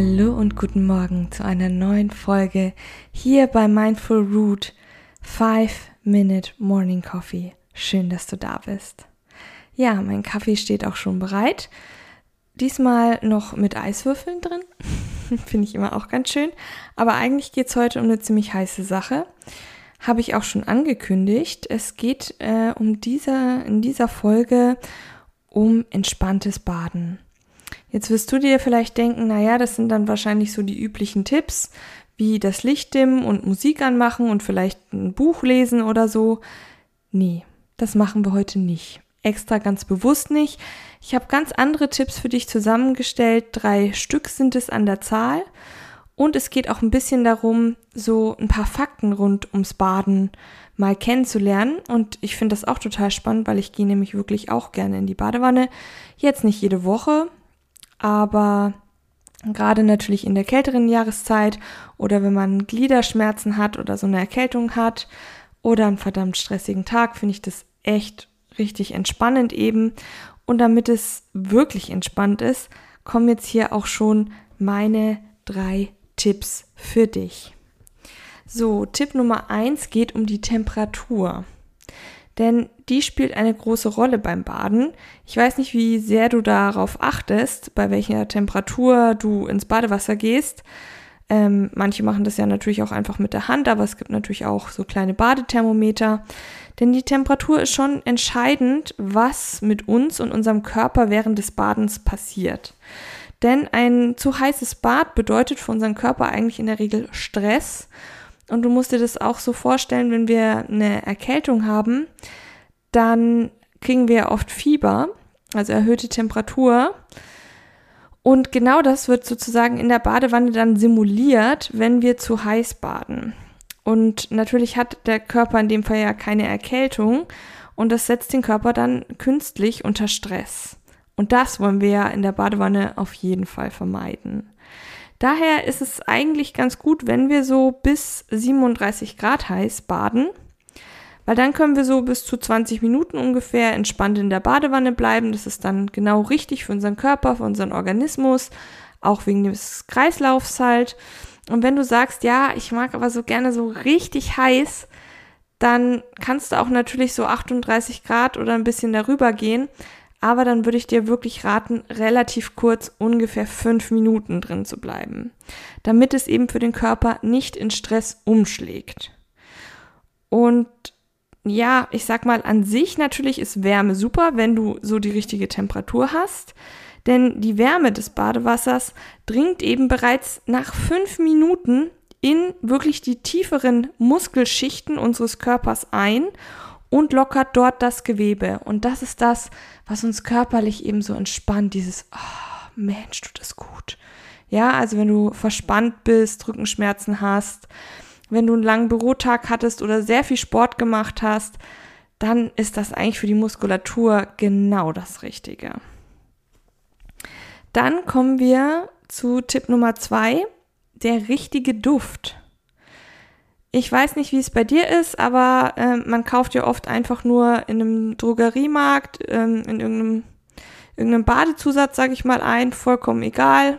Hallo und guten Morgen zu einer neuen Folge hier bei Mindful Root 5 Minute Morning Coffee. Schön, dass du da bist. Ja, mein Kaffee steht auch schon bereit. Diesmal noch mit Eiswürfeln drin. Finde ich immer auch ganz schön. Aber eigentlich geht es heute um eine ziemlich heiße Sache. Habe ich auch schon angekündigt. Es geht äh, um dieser, in dieser Folge um entspanntes Baden. Jetzt wirst du dir vielleicht denken, naja, das sind dann wahrscheinlich so die üblichen Tipps, wie das Licht dimmen und Musik anmachen und vielleicht ein Buch lesen oder so. Nee, das machen wir heute nicht extra ganz bewusst nicht. Ich habe ganz andere Tipps für dich zusammengestellt. Drei Stück sind es an der Zahl. Und es geht auch ein bisschen darum, so ein paar Fakten rund ums Baden mal kennenzulernen. Und ich finde das auch total spannend, weil ich gehe nämlich wirklich auch gerne in die Badewanne. Jetzt nicht jede Woche, aber gerade natürlich in der kälteren Jahreszeit oder wenn man Gliederschmerzen hat oder so eine Erkältung hat oder einen verdammt stressigen Tag, finde ich das echt richtig entspannend eben. Und damit es wirklich entspannt ist, kommen jetzt hier auch schon meine drei Tipps für dich. So, Tipp Nummer eins geht um die Temperatur. Denn die spielt eine große Rolle beim Baden. Ich weiß nicht, wie sehr du darauf achtest, bei welcher Temperatur du ins Badewasser gehst. Ähm, manche machen das ja natürlich auch einfach mit der Hand, aber es gibt natürlich auch so kleine Badethermometer. Denn die Temperatur ist schon entscheidend, was mit uns und unserem Körper während des Badens passiert. Denn ein zu heißes Bad bedeutet für unseren Körper eigentlich in der Regel Stress. Und du musst dir das auch so vorstellen, wenn wir eine Erkältung haben, dann kriegen wir oft Fieber, also erhöhte Temperatur. Und genau das wird sozusagen in der Badewanne dann simuliert, wenn wir zu heiß baden. Und natürlich hat der Körper in dem Fall ja keine Erkältung und das setzt den Körper dann künstlich unter Stress. Und das wollen wir ja in der Badewanne auf jeden Fall vermeiden. Daher ist es eigentlich ganz gut, wenn wir so bis 37 Grad heiß baden, weil dann können wir so bis zu 20 Minuten ungefähr entspannt in der Badewanne bleiben. Das ist dann genau richtig für unseren Körper, für unseren Organismus, auch wegen des Kreislaufs halt. Und wenn du sagst, ja, ich mag aber so gerne so richtig heiß, dann kannst du auch natürlich so 38 Grad oder ein bisschen darüber gehen. Aber dann würde ich dir wirklich raten, relativ kurz, ungefähr fünf Minuten drin zu bleiben, damit es eben für den Körper nicht in Stress umschlägt. Und ja, ich sag mal, an sich natürlich ist Wärme super, wenn du so die richtige Temperatur hast denn die Wärme des Badewassers dringt eben bereits nach fünf Minuten in wirklich die tieferen Muskelschichten unseres Körpers ein und lockert dort das Gewebe. Und das ist das, was uns körperlich eben so entspannt, dieses, oh, Mensch, tut das gut. Ja, also wenn du verspannt bist, Rückenschmerzen hast, wenn du einen langen Bürotag hattest oder sehr viel Sport gemacht hast, dann ist das eigentlich für die Muskulatur genau das Richtige. Dann kommen wir zu Tipp Nummer zwei, der richtige Duft. Ich weiß nicht, wie es bei dir ist, aber äh, man kauft ja oft einfach nur in einem Drogeriemarkt, ähm, in irgendeinem, irgendeinem Badezusatz, sage ich mal, ein, vollkommen egal.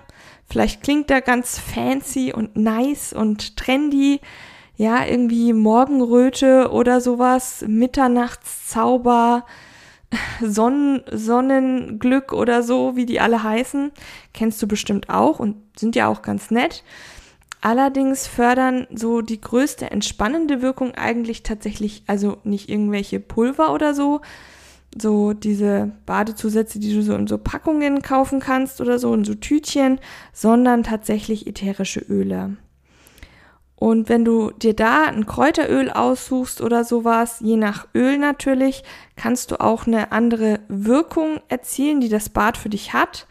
Vielleicht klingt der ganz fancy und nice und trendy. Ja, irgendwie Morgenröte oder sowas, Mitternachtszauber, Sonnen, Sonnenglück oder so, wie die alle heißen, kennst du bestimmt auch und sind ja auch ganz nett. Allerdings fördern so die größte entspannende Wirkung eigentlich tatsächlich, also nicht irgendwelche Pulver oder so, so diese Badezusätze, die du so in so Packungen kaufen kannst oder so in so Tütchen, sondern tatsächlich ätherische Öle. Und wenn du dir da ein Kräuteröl aussuchst oder sowas, je nach Öl natürlich, kannst du auch eine andere Wirkung erzielen, die das Bad für dich hat.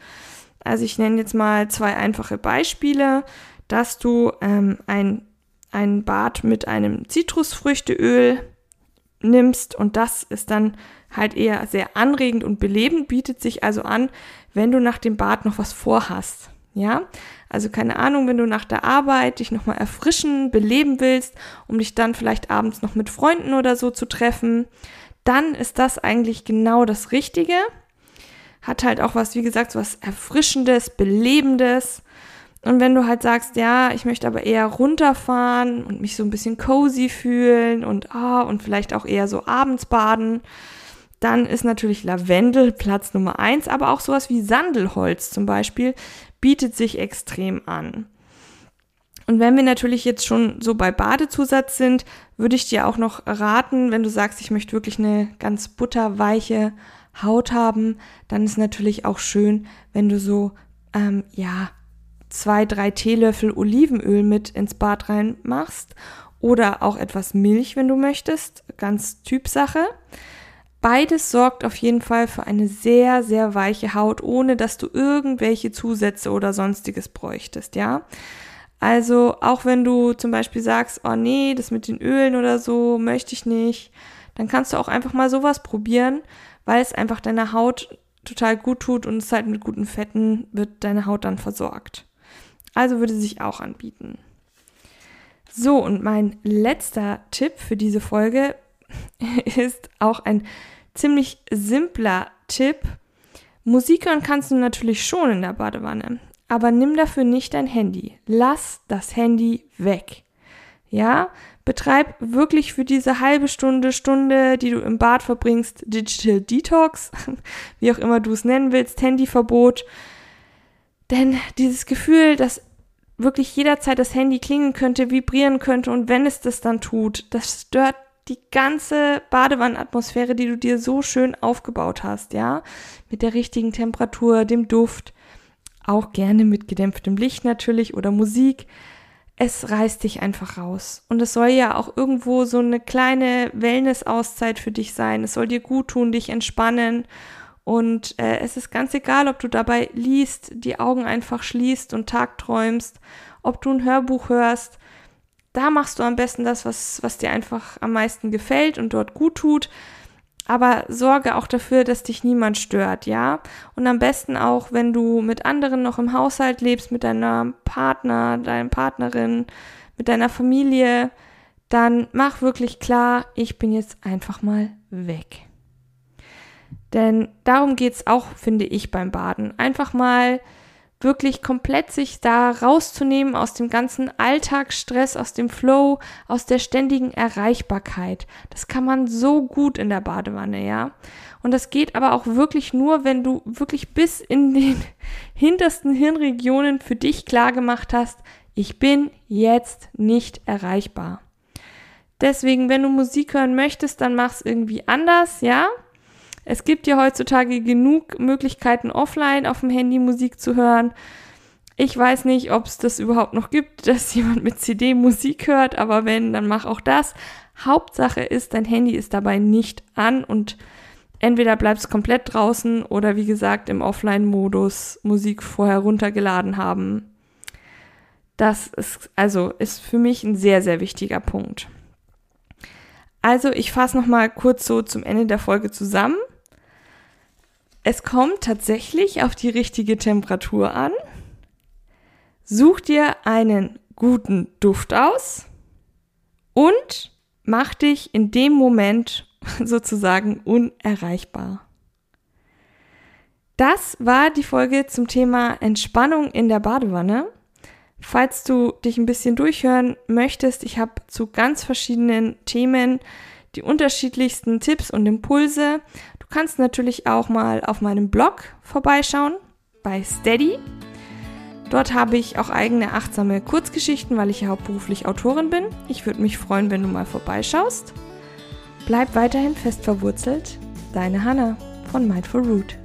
Also ich nenne jetzt mal zwei einfache Beispiele, dass du ähm, ein ein Bad mit einem Zitrusfrüchteöl nimmst und das ist dann halt eher sehr anregend und belebend, bietet sich also an, wenn du nach dem Bad noch was vorhast. Ja, also keine Ahnung, wenn du nach der Arbeit dich nochmal erfrischen, beleben willst, um dich dann vielleicht abends noch mit Freunden oder so zu treffen, dann ist das eigentlich genau das Richtige. Hat halt auch was, wie gesagt, was Erfrischendes, Belebendes. Und wenn du halt sagst, ja, ich möchte aber eher runterfahren und mich so ein bisschen cozy fühlen und ah, und vielleicht auch eher so abends baden, dann ist natürlich Lavendel Platz Nummer eins, aber auch sowas wie Sandelholz zum Beispiel bietet sich extrem an. Und wenn wir natürlich jetzt schon so bei Badezusatz sind, würde ich dir auch noch raten, wenn du sagst, ich möchte wirklich eine ganz butterweiche Haut haben, dann ist natürlich auch schön, wenn du so, ähm, ja, zwei, drei Teelöffel Olivenöl mit ins Bad reinmachst oder auch etwas Milch, wenn du möchtest, ganz Typsache. Beides sorgt auf jeden Fall für eine sehr, sehr weiche Haut, ohne dass du irgendwelche Zusätze oder sonstiges bräuchtest, ja. Also auch wenn du zum Beispiel sagst, oh nee, das mit den Ölen oder so möchte ich nicht, dann kannst du auch einfach mal sowas probieren, weil es einfach deiner Haut total gut tut und es halt mit guten Fetten wird deine Haut dann versorgt. Also würde sich auch anbieten. So, und mein letzter Tipp für diese Folge ist auch ein ziemlich simpler Tipp. Musik hören kannst du natürlich schon in der Badewanne, aber nimm dafür nicht dein Handy. Lass das Handy weg. Ja, betreib wirklich für diese halbe Stunde, Stunde, die du im Bad verbringst, Digital Detox, wie auch immer du es nennen willst, Handyverbot. Denn dieses Gefühl, dass wirklich jederzeit das Handy klingen könnte, vibrieren könnte und wenn es das dann tut, das stört die ganze Badewannenatmosphäre, die du dir so schön aufgebaut hast, ja, mit der richtigen Temperatur, dem Duft, auch gerne mit gedämpftem Licht natürlich oder Musik. Es reißt dich einfach raus. Und es soll ja auch irgendwo so eine kleine Wellness-Auszeit für dich sein. Es soll dir gut tun, dich entspannen. Und äh, es ist ganz egal, ob du dabei liest, die Augen einfach schließt und tagträumst, ob du ein Hörbuch hörst da machst du am besten das, was, was dir einfach am meisten gefällt und dort gut tut. Aber sorge auch dafür, dass dich niemand stört, ja? Und am besten auch, wenn du mit anderen noch im Haushalt lebst, mit deiner Partner, deiner Partnerin, mit deiner Familie, dann mach wirklich klar, ich bin jetzt einfach mal weg. Denn darum geht's auch, finde ich, beim Baden. Einfach mal wirklich komplett sich da rauszunehmen aus dem ganzen Alltagsstress, aus dem Flow, aus der ständigen Erreichbarkeit. Das kann man so gut in der Badewanne, ja. Und das geht aber auch wirklich nur, wenn du wirklich bis in den hintersten Hirnregionen für dich klar gemacht hast, ich bin jetzt nicht erreichbar. Deswegen, wenn du Musik hören möchtest, dann mach's irgendwie anders, ja. Es gibt ja heutzutage genug Möglichkeiten, offline auf dem Handy Musik zu hören. Ich weiß nicht, ob es das überhaupt noch gibt, dass jemand mit CD Musik hört, aber wenn, dann mach auch das. Hauptsache ist, dein Handy ist dabei nicht an und entweder bleibst komplett draußen oder wie gesagt im Offline-Modus Musik vorher runtergeladen haben. Das ist also ist für mich ein sehr sehr wichtiger Punkt. Also ich fasse noch mal kurz so zum Ende der Folge zusammen. Es kommt tatsächlich auf die richtige Temperatur an. Such dir einen guten Duft aus und mach dich in dem Moment sozusagen unerreichbar. Das war die Folge zum Thema Entspannung in der Badewanne. Falls du dich ein bisschen durchhören möchtest, ich habe zu ganz verschiedenen Themen die unterschiedlichsten Tipps und Impulse kannst natürlich auch mal auf meinem Blog vorbeischauen bei Steady. Dort habe ich auch eigene achtsame Kurzgeschichten, weil ich ja hauptberuflich Autorin bin. Ich würde mich freuen, wenn du mal vorbeischaust. Bleib weiterhin fest verwurzelt. Deine Hanna von Mindful Root.